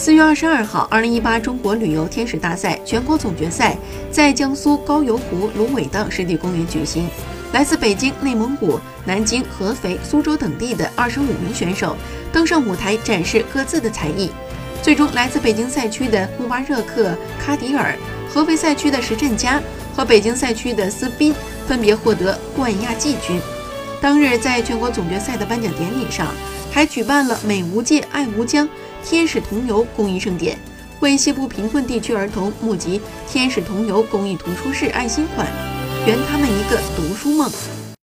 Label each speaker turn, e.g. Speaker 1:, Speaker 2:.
Speaker 1: 四月二十二号，二零一八中国旅游天使大赛全国总决赛在江苏高邮湖芦苇荡湿地公园举行。来自北京、内蒙古、南京、合肥、苏州等地的二十五名选手登上舞台展示各自的才艺。最终，来自北京赛区的穆巴热克·卡迪尔、合肥赛区的石振佳和北京赛区的斯宾分别获得冠亚季军。当日，在全国总决赛的颁奖典礼上，还举办了“美无界，爱无疆”。天使童游公益盛典为西部贫困地区儿童募集天使童游公益图书室爱心款，圆他们一个读书梦。